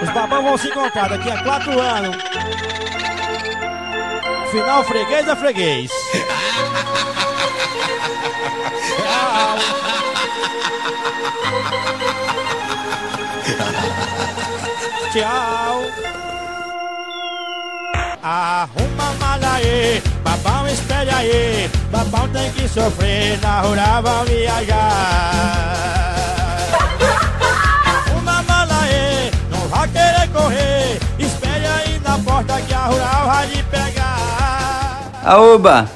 Os babão vão se encontrar daqui a quatro anos. Final freguês é freguês. Tchau. Arruma malha aí, babão espere aí. Babão tem que sofrer, na rural vão viajar. Vai querer correr. Espere aí na porta que a rural vai lhe pegar. Aoba!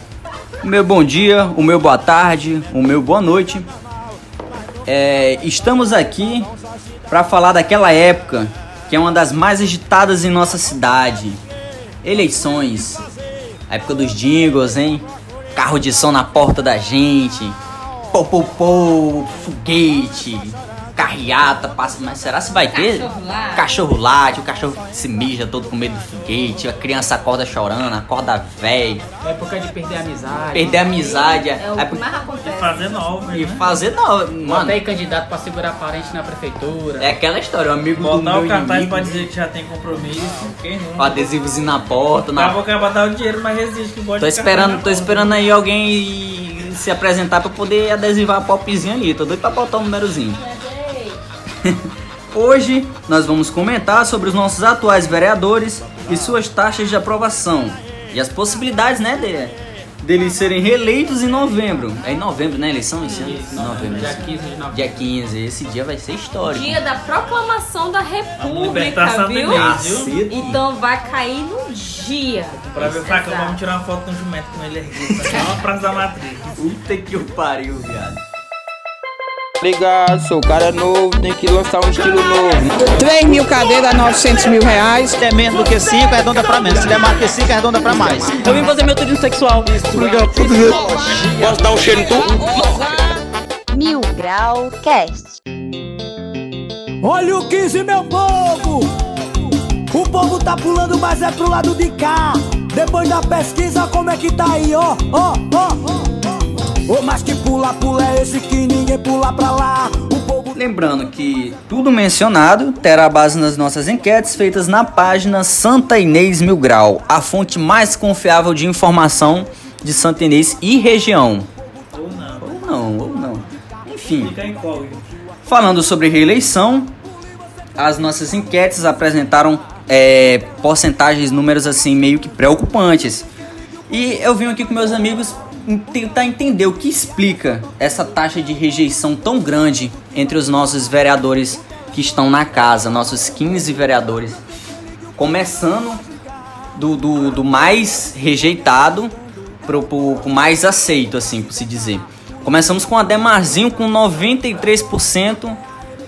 O meu bom dia, o meu boa tarde, o meu boa noite. É, estamos aqui para falar daquela época que é uma das mais agitadas em nossa cidade. Eleições. A época dos jingles, hein? Carro de som na porta da gente. Pô, pô, pô, foguete. Carreata, passa. Mas será se vai ter? Cachorro late. Cachorro late, o cachorro se mija todo com medo do foguete. A criança acorda chorando, acorda velho. Época de perder a amizade. Perder a amizade. É o a- que mais acontece. Fazer nova, E né? fazer Bota mano. aí candidato pra segurar parente na prefeitura. É aquela história, o amigo do Botar meu o cartaz inimigo, pra dizer que já tem compromisso. Quem não? com adesivozinho na porta, na que vai botar o dinheiro, mas resiste que Tô o esperando, tô esperando aí alguém se apresentar pra poder adesivar a popzinha ali. Tô doido pra botar um númerozinho. Hoje nós vamos comentar sobre os nossos atuais vereadores e suas taxas de aprovação. E as possibilidades, né, de, deles serem reeleitos em novembro. É em novembro, né, eleição? Esse ano? Isso, novembro. dia esse- 15 de novembro. Dia 15. Esse dia vai ser histórico. Dia da proclamação da República, do viu? mês, viu? Então vai cair no dia. Pra ver o facão, vamos tirar uma foto no jumento com ele erguido. Tá lá na Praça da Matriz. Puta que o pariu, viado. Ligado, sou o cara novo, tem que lançar um estilo novo. 3 mil cadeiras, 900 mil reais. Se der menos do que 5, arredonda pra menos. Se der mais do que 5, arredonda pra mais. Eu vim fazer meu turismo sexual. Posso dar um cheiro em tu? Mil Grau Cast. Olha o 15, meu povo! O povo tá pulando, mas é pro lado de cá. Depois da pesquisa, como é que tá aí, ó, ó, ó, Ô, mas que pula, pula é esse que ninguém pula pra lá. O povo Lembrando que tudo mencionado terá base nas nossas enquetes feitas na página Santa Inês Mil Grau, a fonte mais confiável de informação de Santa Inês e região. Ou não. Ou não, ou não. Enfim, falando sobre reeleição, as nossas enquetes apresentaram é, porcentagens, números assim meio que preocupantes. E eu vim aqui com meus amigos tentar entender o que explica essa taxa de rejeição tão grande entre os nossos vereadores que estão na casa, nossos 15 vereadores. Começando do, do, do mais rejeitado pro, pro, pro mais aceito, assim, por se dizer. Começamos com Ademarzinho com 93%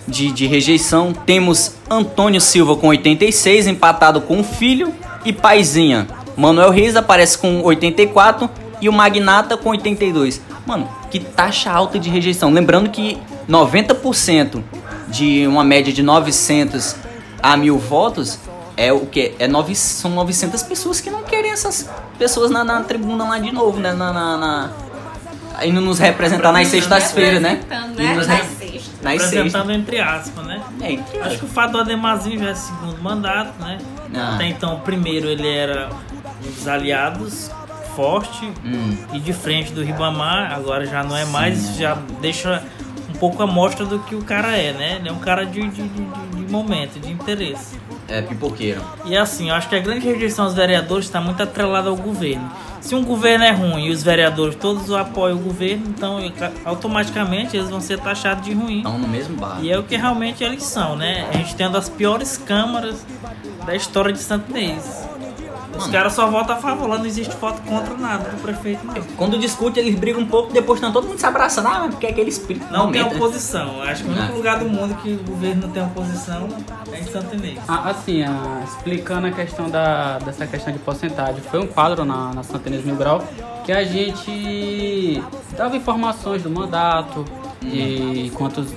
de, de rejeição. Temos Antônio Silva com 86, empatado com o filho e Paizinha. Manuel Reis aparece com 84 e o Magnata com 82. Mano, que taxa alta de rejeição. Lembrando que 90% de uma média de 900 a mil votos é o que? É nove, são 900 pessoas que não querem essas pessoas na, na tribuna lá de novo, né? Na, na, na- indo nos representar nas sextas-feiras, né? Né? nos Nas re- sextas. Nas entre aspas, né? É, entre Acho que o fato do Ademazinho já é segundo mandato, né? Ah. Até então, o primeiro ele era dos aliados, forte Hum. e de frente do Ribamar, agora já não é mais, isso já deixa um pouco a mostra do que o cara é, né? Ele é um cara de, de, de, de momento, de interesse. É, pipoqueiro. E assim, eu acho que a grande rejeição aos vereadores está muito atrelada ao governo. Se um governo é ruim e os vereadores todos apoiam o governo, então automaticamente eles vão ser taxados de ruim. Estão no mesmo bar. E é o que realmente eles são, né? A gente tem uma das piores câmaras da história de Santo Inês. Os Mano. caras só votam a favor, lá não existe voto contra nada do prefeito, não. Quando discute, eles brigam um pouco, depois estão todo mundo se abraçando. Ah, porque é aquele espírito. Não tem momento, né? oposição. Acho que o único Ah. lugar do mundo que o governo não tem oposição é em Santo Inês. Ah, assim, ah, explicando a questão da, dessa questão de porcentagem, foi um quadro na, na Santa Inês Mil Grau que a gente dava informações do mandato, de quantos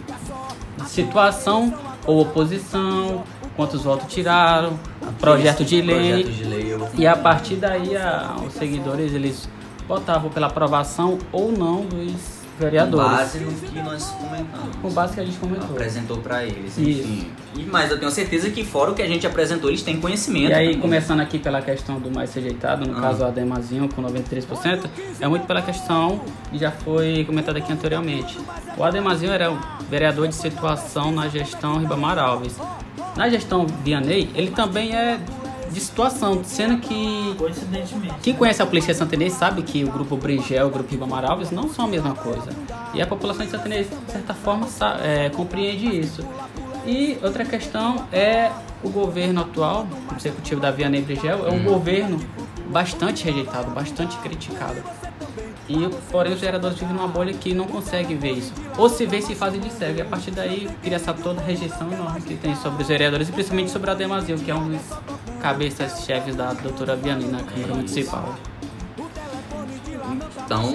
situação ou oposição, quantos votos tiraram, projeto de lei. Projeto de lei. eu- E a partir daí a- os seguidores eles votavam pela aprovação ou não dos, vereadores. Com base no que nós comentamos. Com base que a gente comentou. Apresentou pra eles, Isso. enfim. E, mas eu tenho certeza que fora o que a gente apresentou, eles têm conhecimento. E aí, também. começando aqui pela questão do mais rejeitado, no Ah. caso o Ademazinho com 93%, é muito pela questão que já foi comentada aqui anteriormente. O Ademazinho era um vereador de situação na gestão Ribamar Alves. Na gestão Vianney, ele também é de situação, sendo que Coincidentemente. quem conhece a polícia santenês sabe que o grupo Brigel e o grupo Ribamar Alves não são a mesma coisa. E a população de santenês, de certa forma, é, compreende isso. E outra questão é o governo atual, o executivo da Vianney Brigel, é um governo bastante rejeitado, bastante criticado. E, porém, os vereadores vivem numa bolha que não conseguem ver isso. Ou se vê, se fazem de cego. E a partir daí, cria essa toda rejeição enorme que tem sobre os vereadores, e principalmente sobre a Demazil, que é um dos cabeças-chefes da doutora Vianney na Câmara Municipal. Então,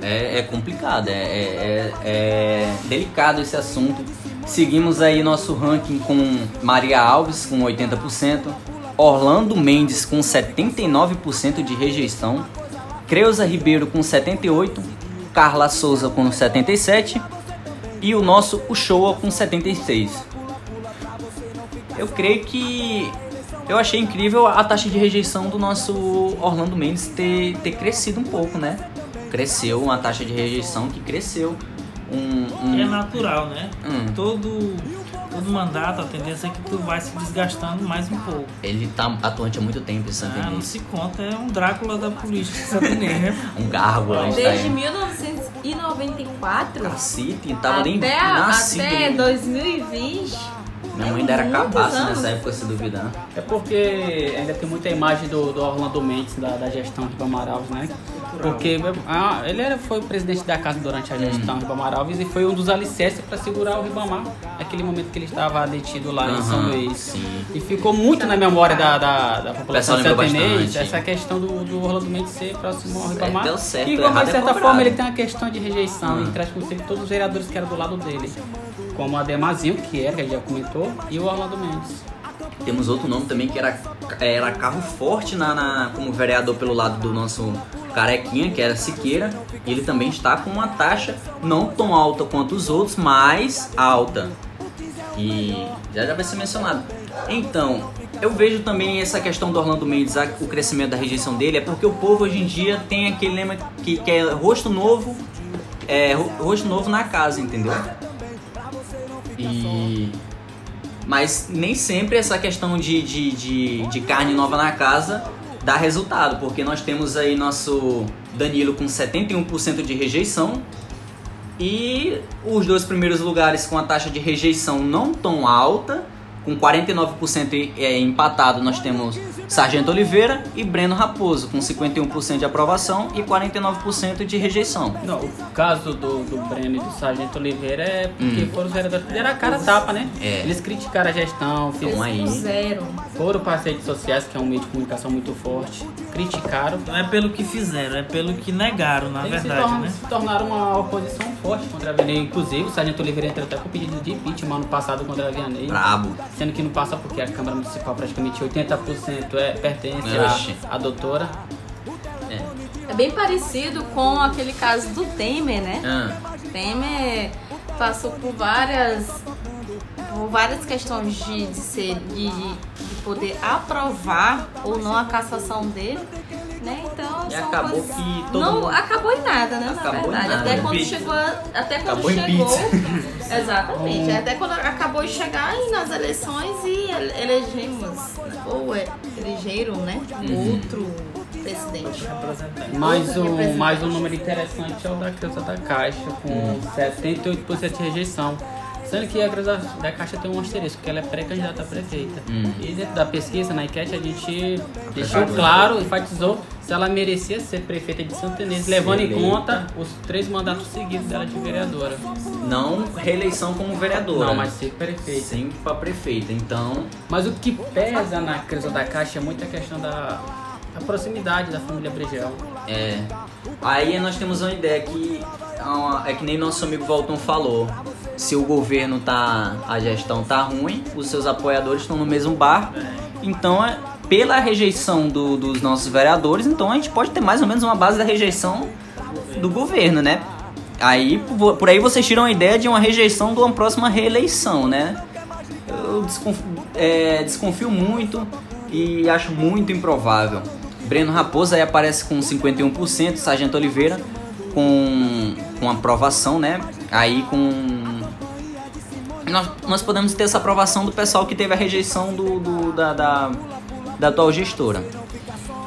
é, é complicado, é, é- é- é delicado esse assunto. Seguimos aí nosso ranking com Maria Alves com 80%, Orlando Mendes com 79% de rejeição, Creuza Ribeiro com 78%, Carla Souza com 77% e o nosso Uchoa com 76%. Eu creio que eu achei incrível a taxa de rejeição do nosso Orlando Mendes ter, ter crescido um pouco, né? Cresceu uma taxa de rejeição que cresceu. Um, um- é natural, né? Hum. Todo, todo mandato, a tendência é que tu vai se desgastando mais um pouco. Ele tá atuante há muito tempo, esse Ah, não se conta, é um Drácula da política santenês, né? Um gárgula. Desde aí. 1994 Cacete, tava nem até, a- nascido. até ainda. 2020. Minha mãe ainda era muitos cabaça anos. nessa época, se duvidar. É porque ainda tem muita imagem do, do Orlando Mendes, da, da gestão Ribamar Alves, né? Porque ah, ele era, foi o presidente da casa durante a gestão Ribamar Alves e foi um dos alicerces para segurar o Ribamar naquele momento que ele estava detido lá em São Luís. sim. E ficou muito na memória da, da, da população bastante. essa questão do, do Orlando Mendes ser próximo ao Certo, Ribamar. deu certo, e como, de é certa cobrado. forma, ele tem uma questão de rejeição Hum. e traz consigo todos os vereadores que eram do lado dele. Como a Demazinho, que era, que já comentou, e o Orlando Mendes. Temos outro nome também que era, era carro forte na, na- como vereador pelo lado do nosso carequinha, que era Siqueira. E ele também está com uma taxa não tão alta quanto os outros, mas alta. E já, já vai ser mencionado. Então, eu vejo também essa questão do Orlando Mendes, o crescimento da rejeição dele, é porque o povo hoje em dia tem aquele lema que, que é rosto novo, é, ro- rosto novo na casa, entendeu? E mas nem sempre essa questão de, de, de, de carne nova na casa dá resultado, porque nós temos aí nosso Danilo com 71% de rejeição e os dois primeiros lugares com a taxa de rejeição não tão alta, com 49% é, empatado, nós temos Sargento Oliveira e Breno Raposo, com 51% de aprovação e 49% de rejeição. Não, o caso do, do Breno e do Sargento Oliveira é porque Hum. foram os vereadores que deram a cara a tapa, né? É. Eles criticaram a gestão, fizeram, aí, Zero. foram para as redes sociais, que é um meio de comunicação muito forte, criticaram. Não é pelo que fizeram, é pelo que negaram, na Eles se, verdade, tornam- né? se tornaram uma oposição forte contra a Vianney. Inclusive, o Sargento Oliveira entrou até com pedido de impeachment ano passado contra a Vianney. brabo. Sendo que não passa porque a Câmara Municipal praticamente 80% é, pertence à, à doutora. É bem parecido com aquele caso do Temer, né? Ah, Temer passou por várias por várias questões de, de ser de, de poder aprovar ou não a cassação dele, né? Então E são acabou coisas- que todo não mundo- acabou em nada, né? Acabou na verdade, nada. até quando chegou, até quando Acabou em chegou, exatamente, até quando acabou de chegar nas eleições e ele- elegemos ou é- elegeram, né? Uhum. Outro presidente. Representante. Mais um, mais um número interessante é o da Creuza da Caixa, com 78% de rejeição. Sendo que a Creuza da Caixa tem um asterisco, que ela é pré-candidata a prefeita. Hum. E dentro da pesquisa, na enquete, a gente deixou Apesar do- claro, enfatizou se ela merecia ser prefeita de Santo Inês, levando em conta os três mandatos seguidos dela de vereadora. não reeleição como vereadora. Não, mas ser prefeita. Sim, pra prefeita. Então, Mas o que pesa na Creuza da Caixa é muito a questão da, da proximidade da família Brigel. é. Aí nós temos uma ideia que é é que nem nosso amigo Valton falou. Se o governo tá. a gestão tá ruim, os seus apoiadores estão no mesmo barco. Então, é, pela rejeição do- dos nossos vereadores, então a gente pode ter mais ou menos uma base da rejeição do governo, né? Aí por aí vocês tiram a ideia de uma rejeição de uma próxima reeleição, né? Eu desconfio, é, desconfio muito e acho muito improvável. Breno Raposo aí aparece com 51%, Sargento Oliveira com, com aprovação, né? Aí com. Nós, nós podemos ter essa aprovação do pessoal que teve a rejeição do, do- da, da, da atual gestora.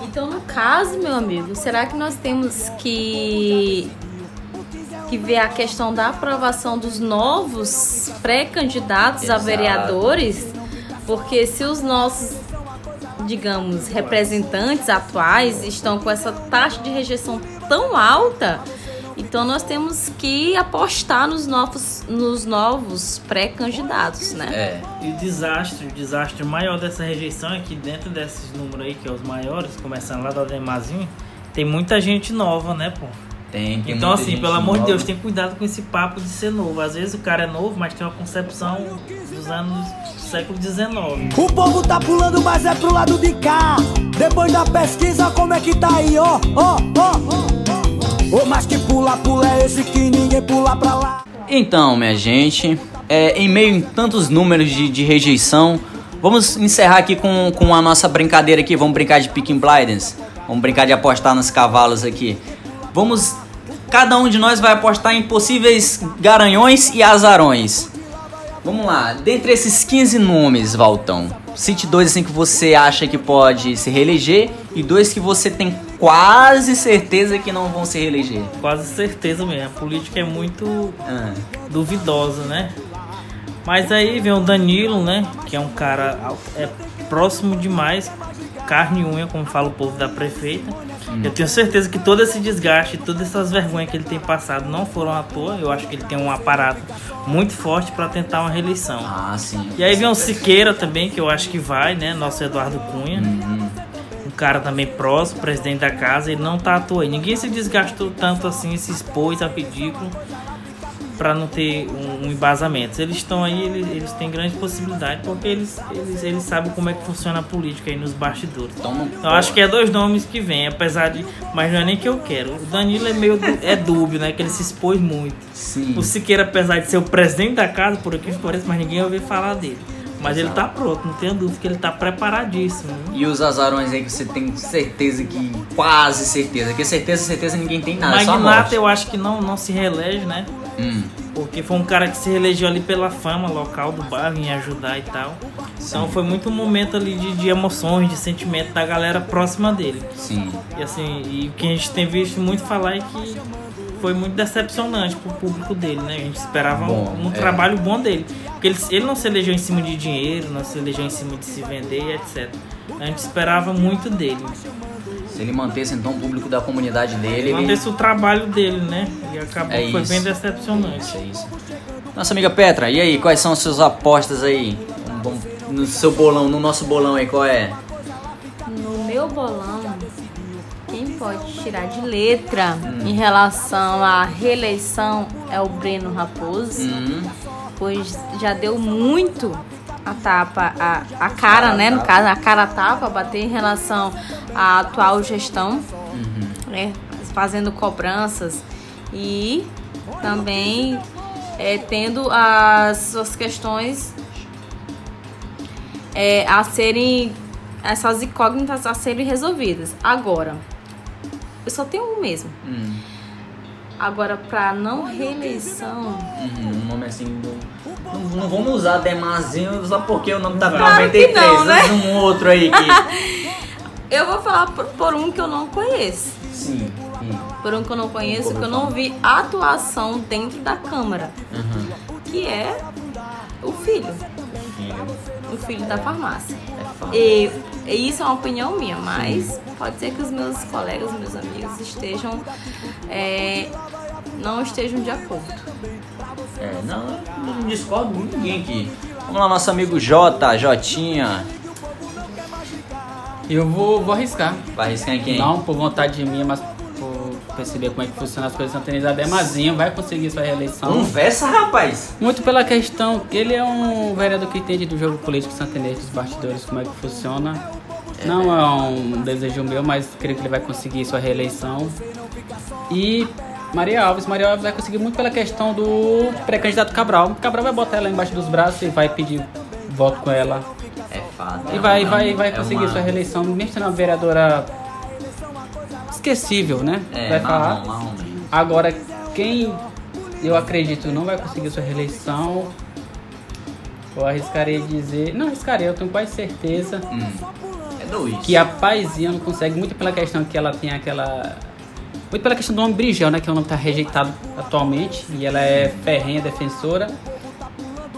Então, no caso, meu amigo, será que nós temos que que ver a questão da aprovação dos novos pré-candidatos a vereadores? Porque se os nossos, digamos, representantes atuais estão com essa taxa de rejeição tão alta, então nós temos que apostar nos novos, nos novos pré-candidatos, né? É. E o desastre, o desastre maior dessa rejeição é que dentro desses números aí, que é os maiores, começando lá do Ademazinho, tem muita gente nova, né, pô? Tem, tem Então, assim, pelo amor de. Deus, tem cuidado com esse papo de ser novo. Às vezes o cara é novo, mas tem uma concepção dos anos do século XIX. O povo tá pulando, mas é pro lado de cá. Depois da pesquisa, como é que tá aí, ó, ó, ó. Ô, mas que pula, pula é esse que ninguém pula pra lá. Então, minha gente, é, em meio a tantos números de, de rejeição, vamos encerrar aqui com, com a nossa brincadeira aqui. Vamos brincar de Picking Blinders. Vamos brincar de apostar nos cavalos aqui. Vamos. Cada um de nós vai apostar em possíveis garanhões e azarões. Vamos lá, dentre esses 15 nomes, Valtão, cite dois assim que você acha que pode se reeleger e dois que você tem quase certeza que não vão se reeleger. Quase certeza mesmo. A política é muito Ah, duvidosa, né? Mas aí vem o Danilo, né? Que é um cara é próximo demais, carne e unha, como fala o povo da prefeita. Eu tenho certeza que todo esse desgaste, todas essas vergonhas que ele tem passado não foram à toa. Eu acho que ele tem um aparato muito forte para tentar uma reeleição. ah, sim. E aí vem o Siqueira também, que eu acho que vai, né? Nosso Eduardo Cunha. Uhum. Cara também próximo, presidente da casa, ele não tá à toa. aí. Ninguém se desgastou tanto assim, se expôs a ridículo para não ter um, um embasamento. Eles estão aí, eles, eles têm grande possibilidade, porque eles, eles, eles sabem como é que funciona a política aí nos bastidores. Então não Então acho que é dois nomes que vêm, apesar de. Mas não é nem que eu quero. O Danilo é meio. du- é dúbio, né? Que ele se expôs muito. Sim. O Siqueira, apesar de ser o presidente da casa, por aqui parece, mas ninguém ouviu falar dele. Mas ele tá pronto, não tenho dúvida que ele tá preparadíssimo. E os azarões aí que você tem certeza que. Quase certeza. Que certeza, certeza ninguém tem nada. é Magnata eu acho que não, não se reelege, né? Hum, Porque foi um cara que se reelegeu ali pela fama local do bairro em ajudar e tal. Então foi muito um momento ali de, de emoções, de sentimento da galera próxima dele. sim. E assim, e o que a gente tem visto muito falar é que foi muito decepcionante pro público dele, né? A gente esperava Bom, um, um é. trabalho bom dele. Porque ele, ele não se elegeu em cima de dinheiro, não se elegeu em cima de se vender, etc. A gente esperava muito dele. Se ele mantesse então o público da comunidade dele, ele. desse o trabalho dele, né? E acabou É que foi isso. bem decepcionante. Isso, é isso. Nossa amiga Petra, e aí, quais são as suas apostas aí? No seu bolão, no nosso bolão aí, qual é? No meu bolão, pode tirar de letra em relação à reeleição é o Breno Raposo, Hum, pois já deu muito a tapa, a, a cara, né? No caso, a cara tapa, bater em relação à atual gestão, né? Fazendo cobranças e também é, tendo as suas questões é, a serem essas incógnitas a serem resolvidas. Agora, eu só tenho um mesmo. hum, Agora, para não reeleição, uhum, um nome assim. do- Não, não vamos usar Demazinho só porque o nome tá com Claro que 93. não, né? Um outro aí que. eu vou falar por, por um que eu não conheço. Sim. sim. Por um que eu não conheço, que eu não vi atuação dentro da Câmara, Uhum. que é o filho, Filho. o filho da farmácia. É. E, e isso é uma opinião minha, mas pode ser que os meus colegas, meus amigos estejam é, não estejam de acordo. É, não, eu não discordo de ninguém aqui. Vamos lá, nosso amigo Jota, Jotinha. Eu vou, vou arriscar. Vai arriscar em quem? Não por vontade minha, mas perceber como é que funciona as coisas em Santana Isabel. Mazinho vai conseguir sua reeleição. Conversa, rapaz. Muito pela questão que ele é um vereador que entende do jogo político santanense, dos bastidores, como é que funciona. Não é um desejo meu, mas creio que ele vai conseguir sua reeleição. E Maria Alves. Maria Alves vai conseguir muito pela questão do pré-candidato Cabral. Cabral vai botar ela embaixo dos braços e vai pedir voto com ela. É fada. E vai, Não, vai, vai é conseguir uma- sua reeleição, mesmo sendo uma vereadora esquecível, né? É, vai falar. marrom. Agora, quem eu acredito não vai conseguir sua reeleição, eu arriscaria dizer. Não arriscaria, eu tenho quase certeza Hum. É que a paizinha não consegue, muito pela questão que ela tem aquela. Muito pela questão do nome Brigel, né? Que é um nome que tá rejeitado atualmente. E ela é ferrenha defensora.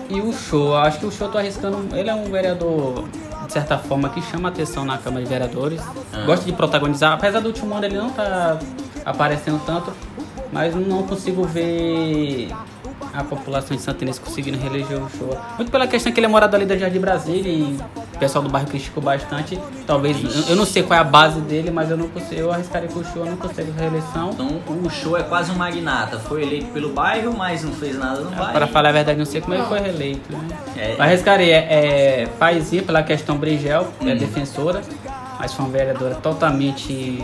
E o show, acho que o show tô arriscando. Ele é um vereador, de certa forma, que chama atenção na Câmara de Vereadores. Ah. Gosta de protagonizar. Apesar do último ano ele não tá aparecendo tanto. Mas não consigo ver a população de Santa Inês conseguindo reeleger o show. Muito pela questão que ele é morado ali da Jardim Brasília e o pessoal do bairro criticou bastante. Talvez, eu- eu não sei qual é a base dele, mas eu não consigo, eu arriscaria que o show não consegue reeleição. Então o show é quase um magnata. Foi eleito pelo bairro, mas não fez nada no bairro. Para falar a verdade, não sei como ele foi reeleito. Né? É. Mas arriscaria é, é Paizinha pela questão Brigel, que é defensora, mas foi uma vereadora totalmente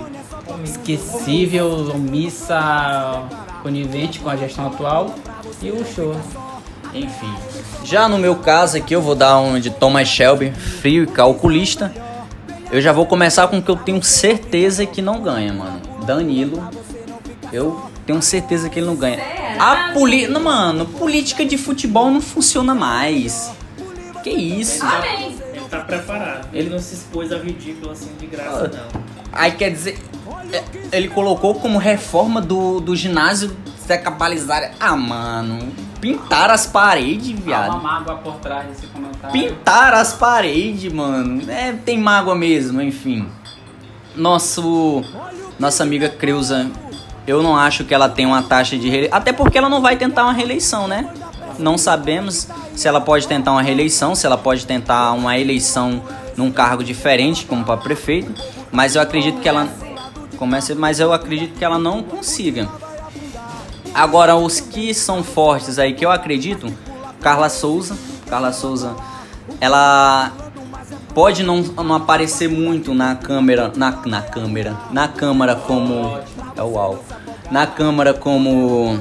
esquecível, omissa, conivente com a gestão atual. E o show. Enfim. Já no meu caso aqui, eu vou dar um de Thomas Shelby, frio e calculista. Eu já vou começar com o que eu tenho certeza que não ganha, mano. Danilo. Eu tenho certeza que ele não ganha. A poli... Não, mano, política de futebol não funciona mais. Que isso? Amém. Ele tá preparado. Ele não se expôs ao ridículo assim de graça, não. Aí quer dizer, é, ele colocou como reforma do, do ginásio Zeca Balizar. Ah, mano, pintaram as paredes, Há uma viado. mágoa por trás desse comentário. Pintaram as paredes, mano. É, tem mágoa mesmo, enfim. Nosso. Nossa amiga Creuza, eu não acho que ela tem uma taxa de reeleição. Até porque ela não vai tentar uma reeleição, né? Não sabemos se ela pode tentar uma reeleição, se ela pode tentar uma eleição num cargo diferente, como para prefeito. Mas eu acredito que ela. Comece, mas eu acredito que ela não consiga. Agora, os que são fortes aí, que eu acredito, Carla Souza. Carla Souza, ela pode não, não aparecer muito na câmera, na, na câmera, na câmara como é o UAU, na câmara como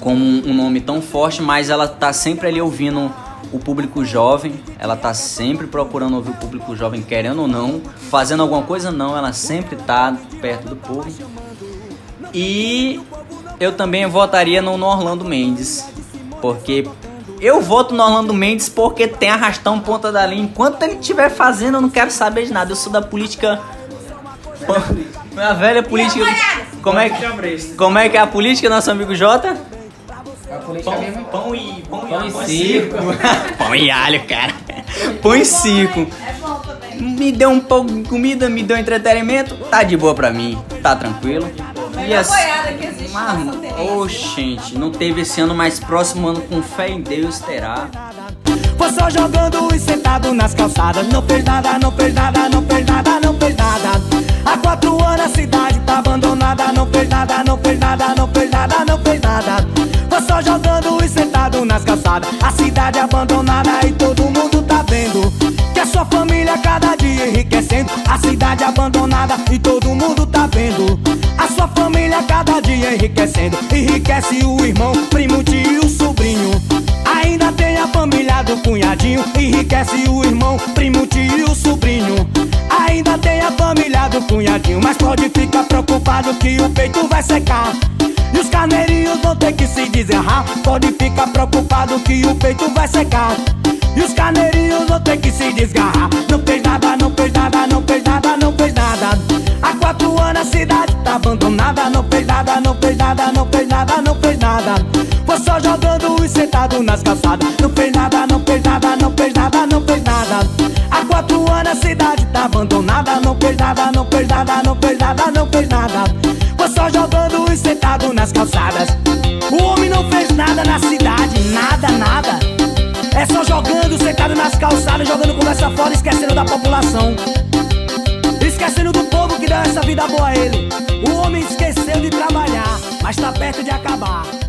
como um nome tão forte, mas ela tá sempre ali ouvindo o público jovem, ela tá sempre procurando ouvir o público jovem, querendo ou não, fazendo alguma coisa não, ela sempre tá perto do povo. E eu também votaria no, no Orlando Mendes, porque eu voto no Orlando Mendes porque tem arrastão ponta da linha. Enquanto ele estiver fazendo, eu não quero saber de nada. Eu sou da política. Minha velha política. Como é, que, como é que é a política, nosso amigo Jota? A política mesmo. Pão e pão, Pão e circo. pão e alho, cara. Pão e circo. Me deu um pouco de comida, me deu entretenimento, tá de boa pra mim, tá tranquilo. E assim, que existe Mano, ô gente, não teve esse ano, mas próximo ano com fé em Deus terá. Foi só jogando e sentado nas calçadas. Não fez nada, não fez nada, não fez nada, não fez nada. Há quatro anos a cidade tá abandonada. Não fez nada, não fez nada, não fez nada, não fez nada. Foi só jogando e sentado nas calçadas. A cidade abandonada e todo mundo tá vendo. Que a sua família cada dia enriquecendo. A cidade abandonada e todo mundo tá vendo. Família cada dia enriquecendo. Enriquece o irmão, primo, tio, sobrinho. Ainda tem a família do cunhadinho. Enriquece o irmão, primo, tio, sobrinho. Ainda tem a família do cunhadinho. Mas pode ficar preocupado que o peito vai secar. E os carneirinhos vão ter que se desgarrar Pode ficar preocupado que o peito vai secar. E os carneirinhos vão ter que se desgarrar. Não fez nada, não fez nada, não fez nada, não fez nada Há quatro anos a cidade tá abandonada Não fez nada, não fez nada, não fez nada, não fez nada Foi só jogando e sentado nas calçadas Não fez nada, não fez nada, não fez nada, não fez nada Há quatro anos a cidade tá abandonada Não fez nada, não fez nada, não fez nada, não fez nada Foi só jogando e sentado nas calçadas O homem não fez nada na cidade, nada, nada É só jogando, sentado nas calçadas Jogando conversa fora, esquecendo da população Esquecendo do povo essa vida boa ele. O homem esqueceu de trabalhar, mas tá perto de acabar.